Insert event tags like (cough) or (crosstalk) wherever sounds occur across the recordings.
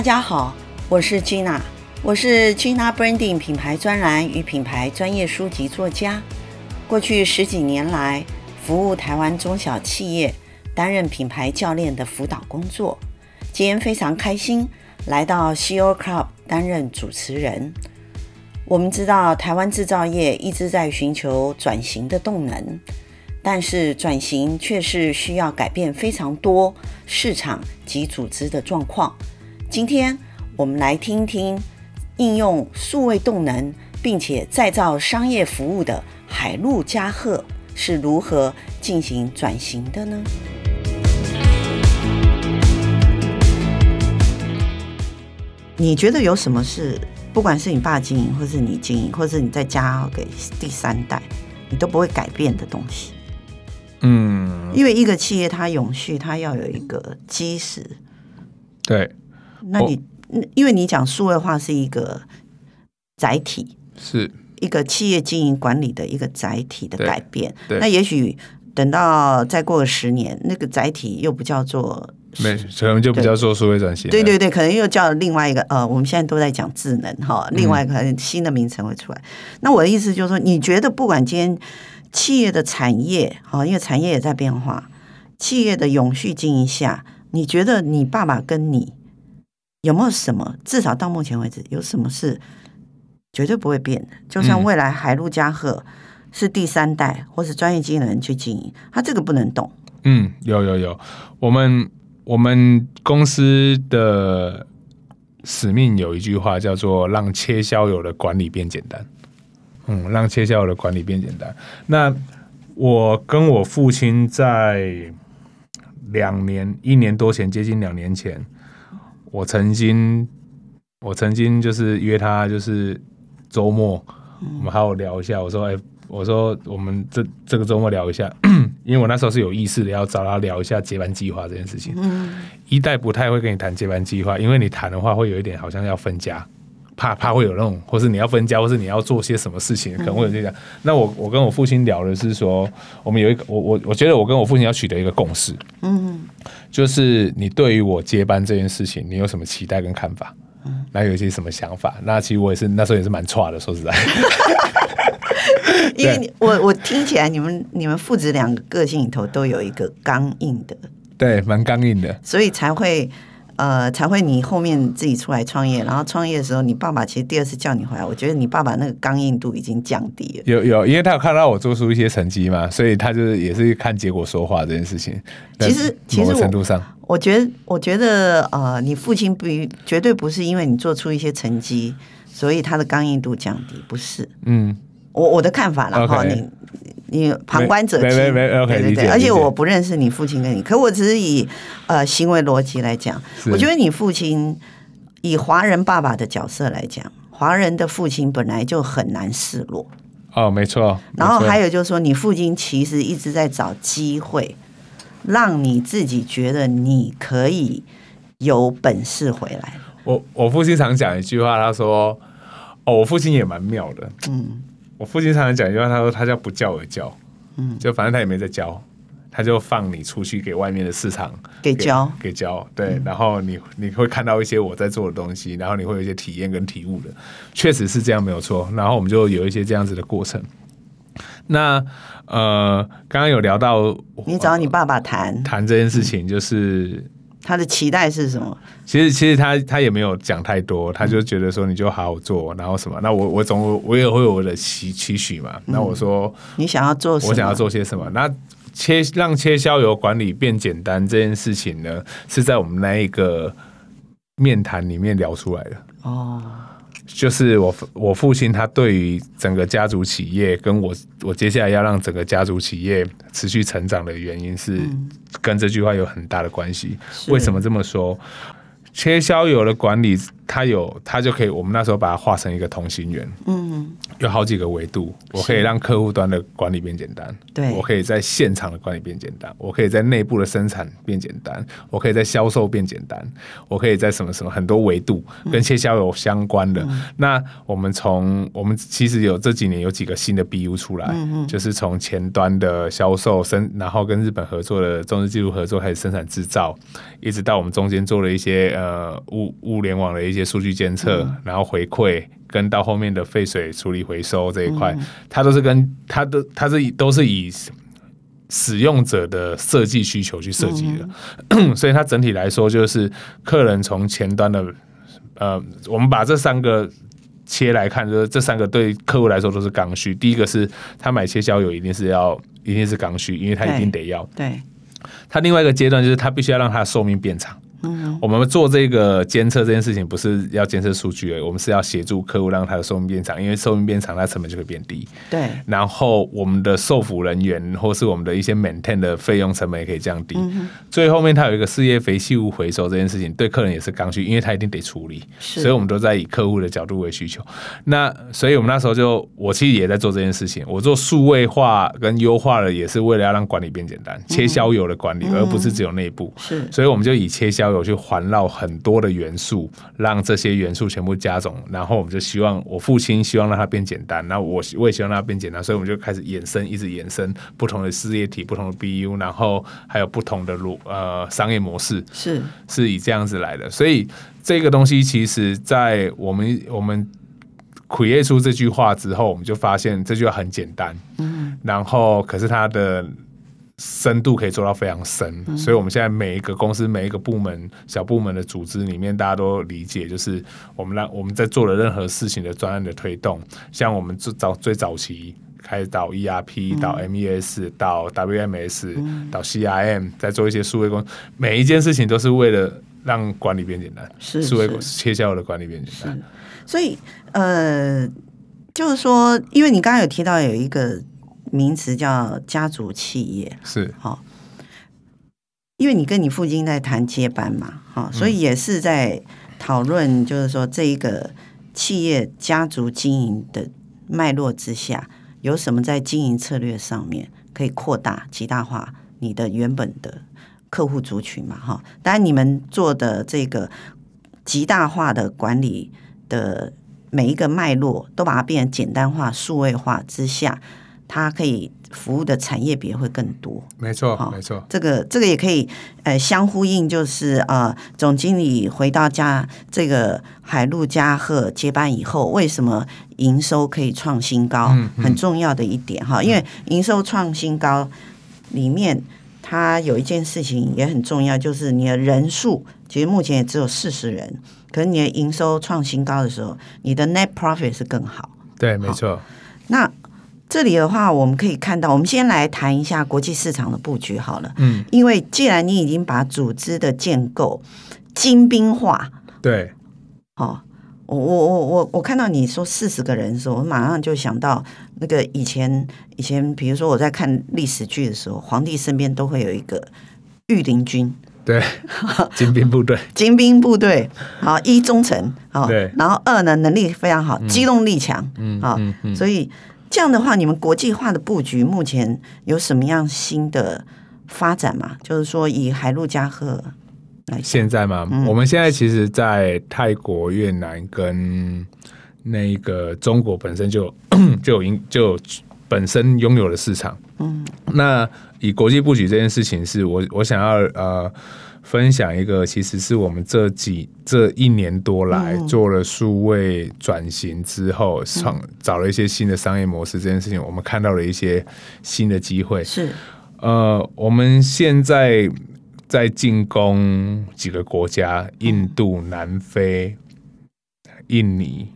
大家好，我是 Gina，我是 Gina Branding 品牌专栏与品牌专业书籍作家。过去十几年来，服务台湾中小企业，担任品牌教练的辅导工作。今天非常开心来到 CEO Club 担任主持人。我们知道台湾制造业一直在寻求转型的动能，但是转型却是需要改变非常多市场及组织的状况。今天我们来听听应用数位动能，并且再造商业服务的海陆嘉贺是如何进行转型的呢？你觉得有什么是，不管是你爸经营，或是你经营，或是你在家给第三代，你都不会改变的东西？嗯，因为一个企业它永续，它要有一个基石。对。那你，因为你讲数位化是一个载体，是一个企业经营管理的一个载体的改变。那也许等到再过个十年，那个载体又不叫做，没，可能就不叫做数位转型。对对对，可能又叫另外一个呃，我们现在都在讲智能哈，另外一个新的名称会出来。嗯。那我的意思就是说，你觉得不管今天企业的产业哈，因为产业也在变化，企业的永续经营下，你觉得你爸爸跟你？有没有什么？至少到目前为止，有什么是绝对不会变的？就算未来海陆家贺是第三代，或是专业经理人去经营，他这个不能动。嗯，有有有，我们我们公司的使命有一句话叫做“让切削油的管理变简单”。嗯，让切削油的管理变简单。那我跟我父亲在两年一年多前，接近两年前。我曾经，我曾经就是约他，就是周末，我们好好聊一下。我说，哎，我说我们这这个周末聊一下，(clears throat) 因为我那时候是有意识的要找他聊一下接班计划这件事情。一代不太会跟你谈接班计划，因为你谈的话会有一点好像要分家，怕怕会有那种，或是你要分家，或是你要做些什么事情，可能会有这样。那我我跟我父亲聊的是说，我们有一个，我我我觉得我跟我父亲要取得一个共识。嗯。就是你对于我接班这件事情，你有什么期待跟看法？嗯，那有一些什么想法？那其实我也是那时候也是蛮差的，说实在。(laughs) (laughs) 因为我我听起来你们你们父子两个个性里头都有一个刚硬的，对，蛮刚硬的，所以才会。呃，才会你后面自己出来创业，然后创业的时候，你爸爸其实第二次叫你回来，我觉得你爸爸那个刚硬度已经降低了。有有，因为他有看到我做出一些成绩嘛，所以他就是也是看结果说话这件事情。其实，其实程度上，我觉得，我觉得，呃，你父亲不绝对不是因为你做出一些成绩，所以他的刚硬度降低，不是。嗯，我我的看法了哈，你。你旁观者清，对对对，而且我不认识你父亲跟你，可我只是以呃行为逻辑来讲，我觉得你父亲以华人爸爸的角色来讲，华人的父亲本来就很难示弱。哦，没错。然后还有就是说，你父亲其实一直在找机会，让你自己觉得你可以有本事回来。我我父亲常讲一句话，他说：“哦，我父亲也蛮妙的。”嗯。我父亲常常讲一句话，他说他叫不教而教，嗯，就反正他也没在教，他就放你出去给外面的市场给教给教，对，嗯、然后你你会看到一些我在做的东西，然后你会有一些体验跟体悟的，确实是这样没有错。然后我们就有一些这样子的过程。那呃，刚刚有聊到你找你爸爸谈谈这件事情，就是。嗯他的期待是什么？其实，其实他他也没有讲太多，他就觉得说你就好好做，然后什么？那我我总我也会有我的期期许嘛。那我说你想要做什么？我想要做些什么？那切让切削油管理变简单这件事情呢，是在我们那一个面谈里面聊出来的哦。就是我我父亲他对于整个家族企业跟我我接下来要让整个家族企业持续成长的原因是跟这句话有很大的关系。为什么这么说？切削油的管理它有它就可以，我们那时候把它画成一个同心圆，嗯，有好几个维度，我可以让客户端的管理变简单，对，我可以在现场的管理变简单，我可以在内部的生产变简单，我可以在销售变简单，我可以在什么什么很多维度跟切销有相关的。嗯、那我们从我们其实有这几年有几个新的 BU 出来，嗯、就是从前端的销售生，然后跟日本合作的中日技术合作开始生产制造，一直到我们中间做了一些呃物物联网的一些数据监测，嗯、然后回馈，跟到后面的废水处理回收这一块，嗯、它都是跟它的它是都是以使用者的设计需求去设计的，嗯、(clears throat) 所以它整体来说就是客人从前端的呃，我们把这三个切来看，就是这三个对客户来说都是刚需。第一个是他买切削油一定是要一定是刚需，因为他一定得要。对，他另外一个阶段就是他必须要让他的寿命变长。嗯，我们做这个监测这件事情，不是要监测数据而已，我们是要协助客户让他的寿命变长，因为寿命变长，它成本就会变低。对。然后我们的受服人员或是我们的一些 maintain 的费用成本也可以降低。嗯。最后面它有一个事业废弃物回收这件事情，对客人也是刚需，因为他一定得处理。是。所以我们都在以客户的角度为需求。那所以我们那时候就，我其实也在做这件事情。我做数位化跟优化的，也是为了要让管理变简单，切削油的管理，而不是只有内部。是。所以我们就以切削油去环绕。很多的元素，让这些元素全部加总，然后我们就希望我父亲希望让它变简单，那我我也希望让它变简单，所以我们就开始衍生，一直衍生不同的事业体、不同的 BU，然后还有不同的路呃商业模式，是是以这样子来的。所以这个东西其实，在我们我们 create 出这句话之后，我们就发现这句话很简单，嗯，然后可是它的。深度可以做到非常深，嗯、所以我们现在每一个公司、每一个部门、小部门的组织里面，大家都理解，就是我们让我们在做的任何事情的专案的推动，像我们最早最早期开始导 ERP、到 MES、到 WMS、嗯、导 CRM，在做一些数位工，每一件事情都是为了让管理变简单，是数位切削的管理变简单。所以呃，就是说，因为你刚刚有提到有一个。名词叫家族企业，是好，因为你跟你父亲在谈接班嘛，好，所以也是在讨论，就是说这一个企业家族经营的脉络之下，有什么在经营策略上面可以扩大、极大化你的原本的客户族群嘛，哈。当然，你们做的这个极大化的管理的每一个脉络，都把它变成简单化、数位化之下。它可以服务的产业别会更多，没错，没错。这个这个也可以呃相呼应，就是呃总经理回到家，这个海陆嘉贺接班以后，为什么营收可以创新高？嗯嗯、很重要的一点哈，因为营收创新高里面，它有一件事情也很重要，就是你的人数其实目前也只有四十人，可是你的营收创新高的时候，你的 net profit 是更好。对，没错。那这里的话，我们可以看到，我们先来谈一下国际市场的布局好了。嗯，因为既然你已经把组织的建构精兵化，对，哦，我我我我我看到你说四十个人的时候，我马上就想到那个以前以前，比如说我在看历史剧的时候，皇帝身边都会有一个御林军，对，(laughs) 精兵部队，精兵部队，好，一忠诚，好，对，然后二呢能力非常好，机动力强，嗯，好，所以。这样的话，你们国际化的布局目前有什么样新的发展吗？就是说，以海陆加贺来现在吗？嗯、我们现在其实，在泰国、越南跟那个中国本身就 (clears throat) 就有就有本身拥有的市场。嗯，那以国际布局这件事情，是我我想要呃。分享一个，其实是我们这几这一年多来做了数位转型之后，创找了一些新的商业模式。这件事情，我们看到了一些新的机会。是，呃，我们现在在进攻几个国家：印度、南非、印尼，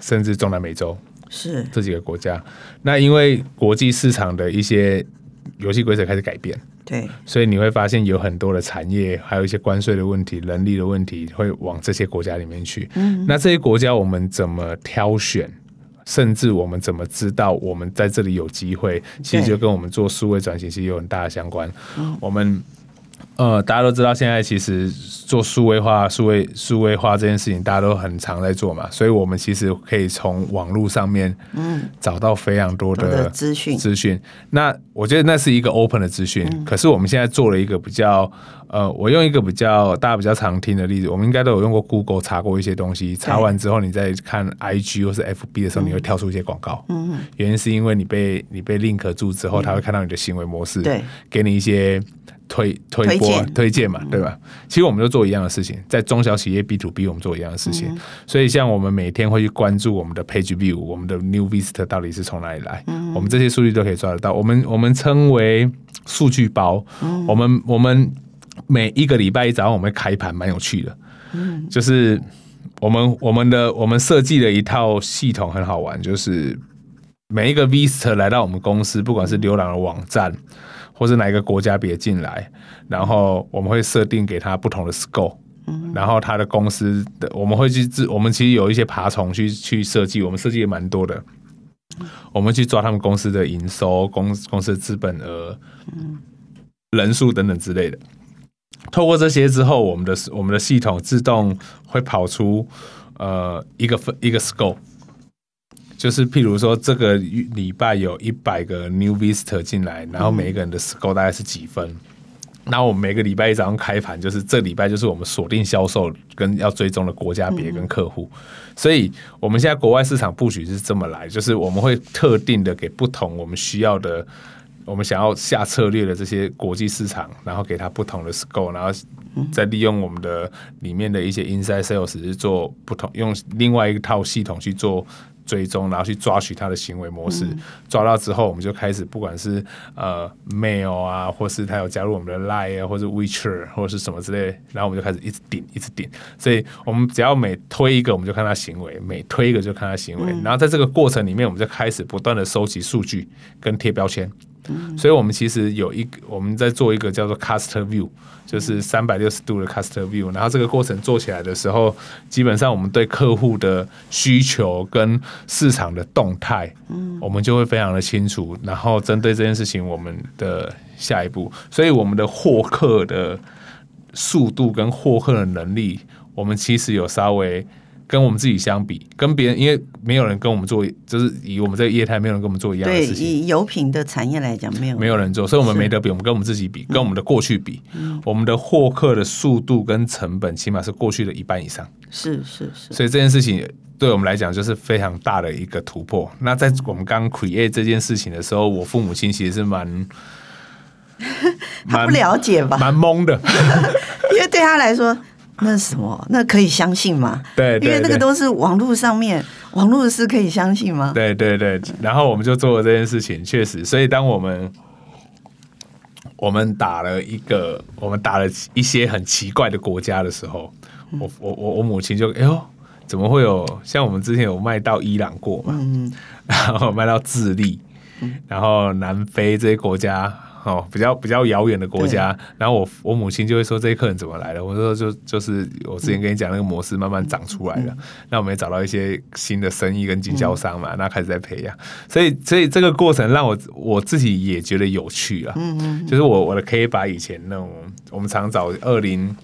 甚至中南美洲。是这几个国家。那因为国际市场的一些游戏规则开始改变。对，所以你会发现有很多的产业，还有一些关税的问题、人力的问题，会往这些国家里面去。嗯，那这些国家我们怎么挑选？甚至我们怎么知道我们在这里有机会？其实就跟我们做数位转型其实有很大的相关。我们呃，大家都知道，现在其实做数位化、数位数位化这件事情，大家都很常在做嘛，所以我们其实可以从网络上面，嗯，找到非常多的资讯。资讯。那我觉得那是一个 open 的资讯，嗯，可是我们现在做了一个比较，呃，我用一个比较大家比较常听的例子，我们应该都有用过 Google 查过一些东西，查完之后你再看 IG 或是 FB 的时候，你会跳出一些广告，嗯，原因是因为你被你被 link 住之后，他会看到你的行为模式，对，给你一些。推推播推荐嘛，对吧？其实我们都做一样的事情，在中小企业 B to B，我们做一样的事情。所以，像我们每天会去关注我们的 Page View，我们的 New Visitor 到底是从哪里来，我们这些数据都可以抓得到。我们我们称为数据包。我们我们每一个礼拜一早上我们会开盘，蛮有趣的。就是我们我们的我们设计了一套系统，很好玩。就是每一个 Visitor 来到我们公司，不管是浏览的网站。或是哪一个国家别进来，然后我们会设定给他不同的 scope，然后他的公司的我们会去自，我们其实有一些爬虫去去设计，我们设计也蛮多的，我们去抓他们公司的营收、公公司的资本额、人数等等之类的。透过这些之后，我们的我们的系统自动会跑出呃一个分一个 scope。就是譬如说，这个礼拜有一百个 new visitor 进来，然后每一个人的 score 大概是几分？那我们每个礼拜一早上开盘，就是这礼拜就是我们锁定销售跟要追踪的国家别跟客户。所以我们现在国外市场布局是这么来，就是我们会特定的给不同我们需要的，我们想要下策略的这些国际市场，然后给他不同的 score，然后再利用我们的里面的一些 inside sales 去做不同，用另外一套系统去做。追踪，然后去抓取他的行为模式，嗯、抓到之后，我们就开始，不管是呃 mail 啊，或是他有加入我们的 line 啊，或是 WeChat 或者是什么之类，然后我们就开始一直顶，一直顶。所以我们只要每推一个，我们就看他行为；每推一个就看他行为。嗯、然后在这个过程里面，我们就开始不断的收集数据跟贴标签。所以，我们其实有一个，我们在做一个叫做 Customer View，就是三百六十度的 Customer View。然后这个过程做起来的时候，基本上我们对客户的需求跟市场的动态，我们就会非常的清楚。然后针对这件事情，我们的下一步，所以我们的获客的速度跟获客的能力，我们其实有稍微。跟我们自己相比，跟别人，因为没有人跟我们做，就是以我们这个业态，没有人跟我们做一样的事情。对，以油品的产业来讲，没有没有人做，所以我们没得比。我们跟我们自己比，跟我们的过去比，嗯、我们的获客的速度跟成本，起码是过去的一半以上。是是是。所以这件事情对我们来讲，就是非常大的一个突破。那在我们刚 create 这件事情的时候，我父母亲其实是蛮 (laughs) 他不了解吧，蛮懵的，(laughs) 因为对他来说。那是什么？那可以相信吗？对，对，对，因为那个都是网络上面，网络是可以相信吗？对对对。然后我们就做了这件事情，确实。所以当我们我们打了一个，我们打了一些很奇怪的国家的时候，我我我我母亲就哎呦，怎么会有像我们之前有卖到伊朗过嘛？嗯，(laughs) 然后卖到智利，然后南非这些国家。哦，比较 (laughs) 比较遥远的国家，然后我我母亲就会说，这些客人怎么来的？我说就就是我之前跟你讲那个模式慢慢长出来了。嗯、那我们也找到一些新的生意跟经销商嘛，那、嗯、开始在培养。所以所以这个过程让我我自己也觉得有趣啊。嗯嗯，就是我我的可以把以前那种我们常找二零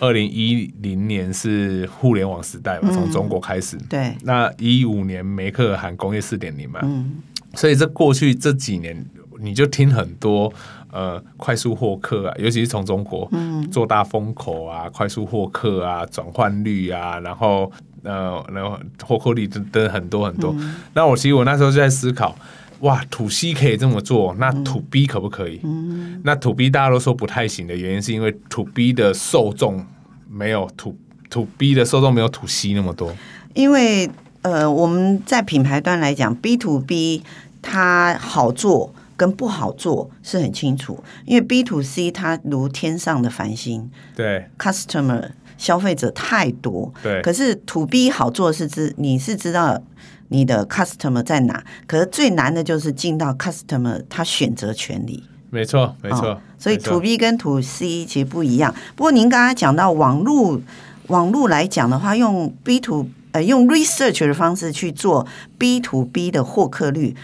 二零一零年是互联网时代嘛，从中国开始。嗯、对。那一五年梅克尔喊工业四点零嘛。嗯。所以这过去这几年。你就听很多呃快速获客啊，尤其是从中国做大风口啊，嗯、快速获客啊，转换率啊，然后呃然后获客率等等很多很多。嗯、那我其实我那时候就在思考，哇，To C 可以这么做，那 To B 可不可以？嗯、那 To B 大家都说不太行的原因，是因为 To B 的受众没有 To To B 的受众没有 To C 那么多。因为呃我们在品牌端来讲，B to B 它好做。跟不好做是很清楚，因为 B to C 它如天上的繁星，对，Customer 消费者太多，对。可是 To B 好做是知你是知道你的 Customer 在哪，可是最难的就是进到 Customer 他选择权利。没错，没错。哦，所以 To B 跟 To C 其实不一样。不过您刚才讲到网络，网络来讲的话，用 B to 呃用 Research 的方式去做 B to B 的获客率。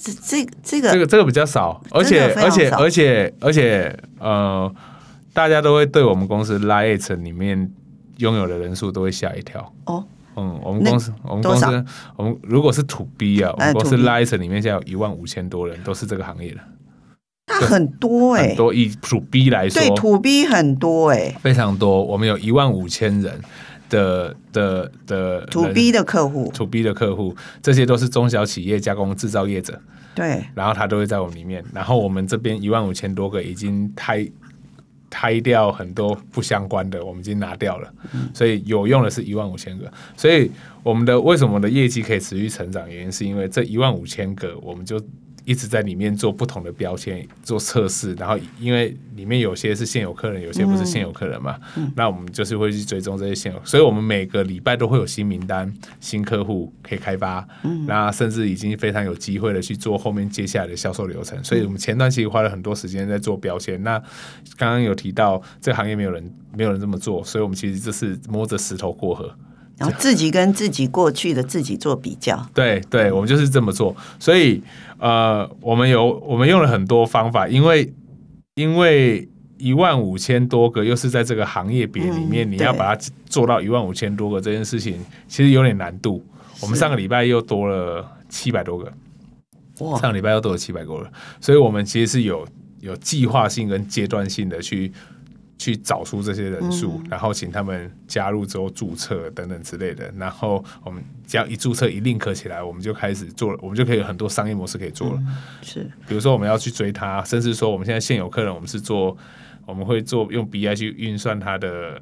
这这这个这个这个比较少，而且而且而且而且呃，大家都会对我们公司 Line@ 里面拥有的人数都会吓一跳。哦，嗯，我们公司，我们公司，我们如果是 To B 啊，我们公司 Line@ 里面现在有一万五千多人，都是这个行业的。那很多哎、欸，很多以 To B 来说，对 To B 很多哎、欸，非常多。我们有一万五千人的的的 To B 的客户，To B 的客户，这些都是中小企业加工制造业者。对，然后他都会在我们里面。然后我们这边一万五千多个已经开开掉很多不相关的，我们已经拿掉了。嗯、所以有用的是一万五千个。所以我们的为什么我们的业绩可以持续成长？原因是因为这一万五千个，我们就。一直在里面做不同的标签，做测试，然后因为里面有些是现有客人，有些不是现有客人嘛，嗯、那我们就是会去追踪这些现有，所以我们每个礼拜都会有新名单、新客户可以开发，嗯，那甚至已经非常有机会的去做后面接下来的销售流程，所以我们前段时间花了很多时间在做标签。那刚刚有提到这个行业没有人没有人这么做，所以我们其实这是摸着石头过河。然后自己跟自己过去的自己做比较，对对，我们就是这么做。所以呃，我们有我们用了很多方法，因为因为一万五千多个，又是在这个行业别里面，嗯、你要把它做到一万五千多个这件事情，其实有点难度。我们上个礼拜又多了七百多个，哇！上个礼拜又多了七百多个，所以我们其实是有有计划性跟阶段性的去。去找出这些人数，然后请他们加入之后注册等等之类的，然后我们只要一注册一 link 起来，我们就开始做了，我们就可以有很多商业模式可以做了。嗯、是，比如说我们要去追他，甚至说我们现在现有客人，我们是做，我们会做用 BI 去运算他的。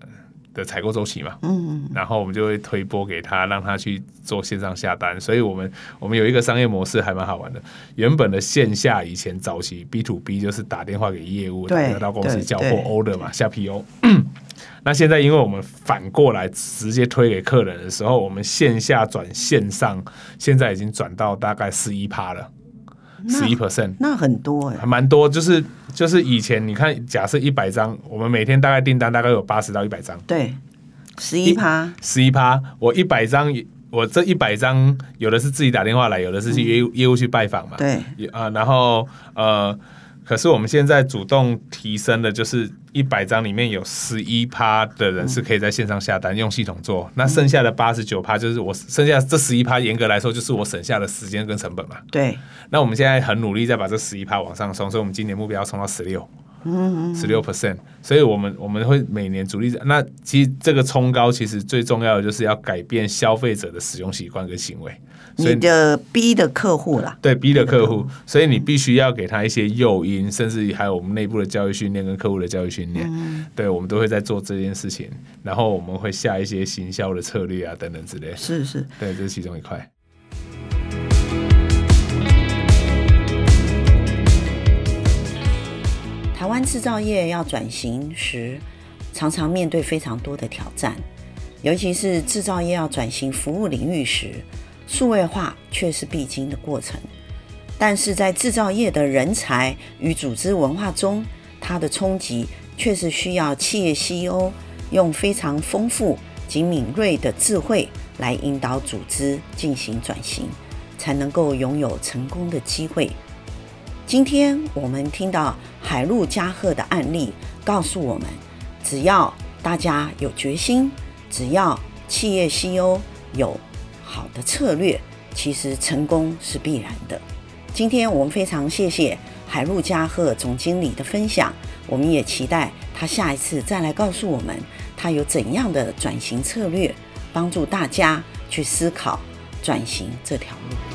的采购周期嘛，嗯，然后我们就会推播给他，让他去做线上下单。所以，我们我们有一个商业模式还蛮好玩的。原本的线下以前早期 B to B 就是打电话给业务，得到公司交货 order 嘛，下 PO。(clears throat) 那现在因为我们反过来直接推给客人的时候，我们线下转线上，现在已经转到大概十一趴了。十一 percent，那很多哎、欸，还蛮多。就是就是以前你看，假设一百张，我们每天大概订单大概有八十到一百张。对，十一趴，十一趴。我一百张，我这一百张有的是自己打电话来，有的是去业务、嗯、业务去拜访嘛。对，啊、呃，然后呃。可是我们现在主动提升的，就是一百张里面有十一趴的人是可以在线上下单，嗯、用系统做。那剩下的八十九趴，就是我剩下这十一趴，严格来说就是我省下的时间跟成本嘛。对。那我们现在很努力在把这十一趴往上冲，所以我们今年目标要冲到十六，嗯，十六 percent。所以我们我们会每年主力。那其实这个冲高，其实最重要的就是要改变消费者的使用习惯跟行为。你的 B 的客户啦，对 B 的客户，所以你必须要给他一些诱因，甚至还有我们内部的教育训练跟客户的教育训练，嗯、对，我们都会在做这件事情，然后我们会下一些行销的策略啊等等之类，是是，对，这是其中一块。台湾制造业要转型时，常常面对非常多的挑战，尤其是制造业要转型服务领域时。数位化却是必经的过程，但是在制造业的人才与组织文化中，它的冲击却是需要企业 CEO 用非常丰富及敏锐的智慧来引导组织进行转型，才能够拥有成功的机会。今天我们听到海陆嘉贺的案例，告诉我们，只要大家有决心，只要企业 CEO 有。好的策略，其实成功是必然的。今天我们非常谢谢海陆嘉贺总经理的分享，我们也期待他下一次再来告诉我们他有怎样的转型策略，帮助大家去思考转型这条路。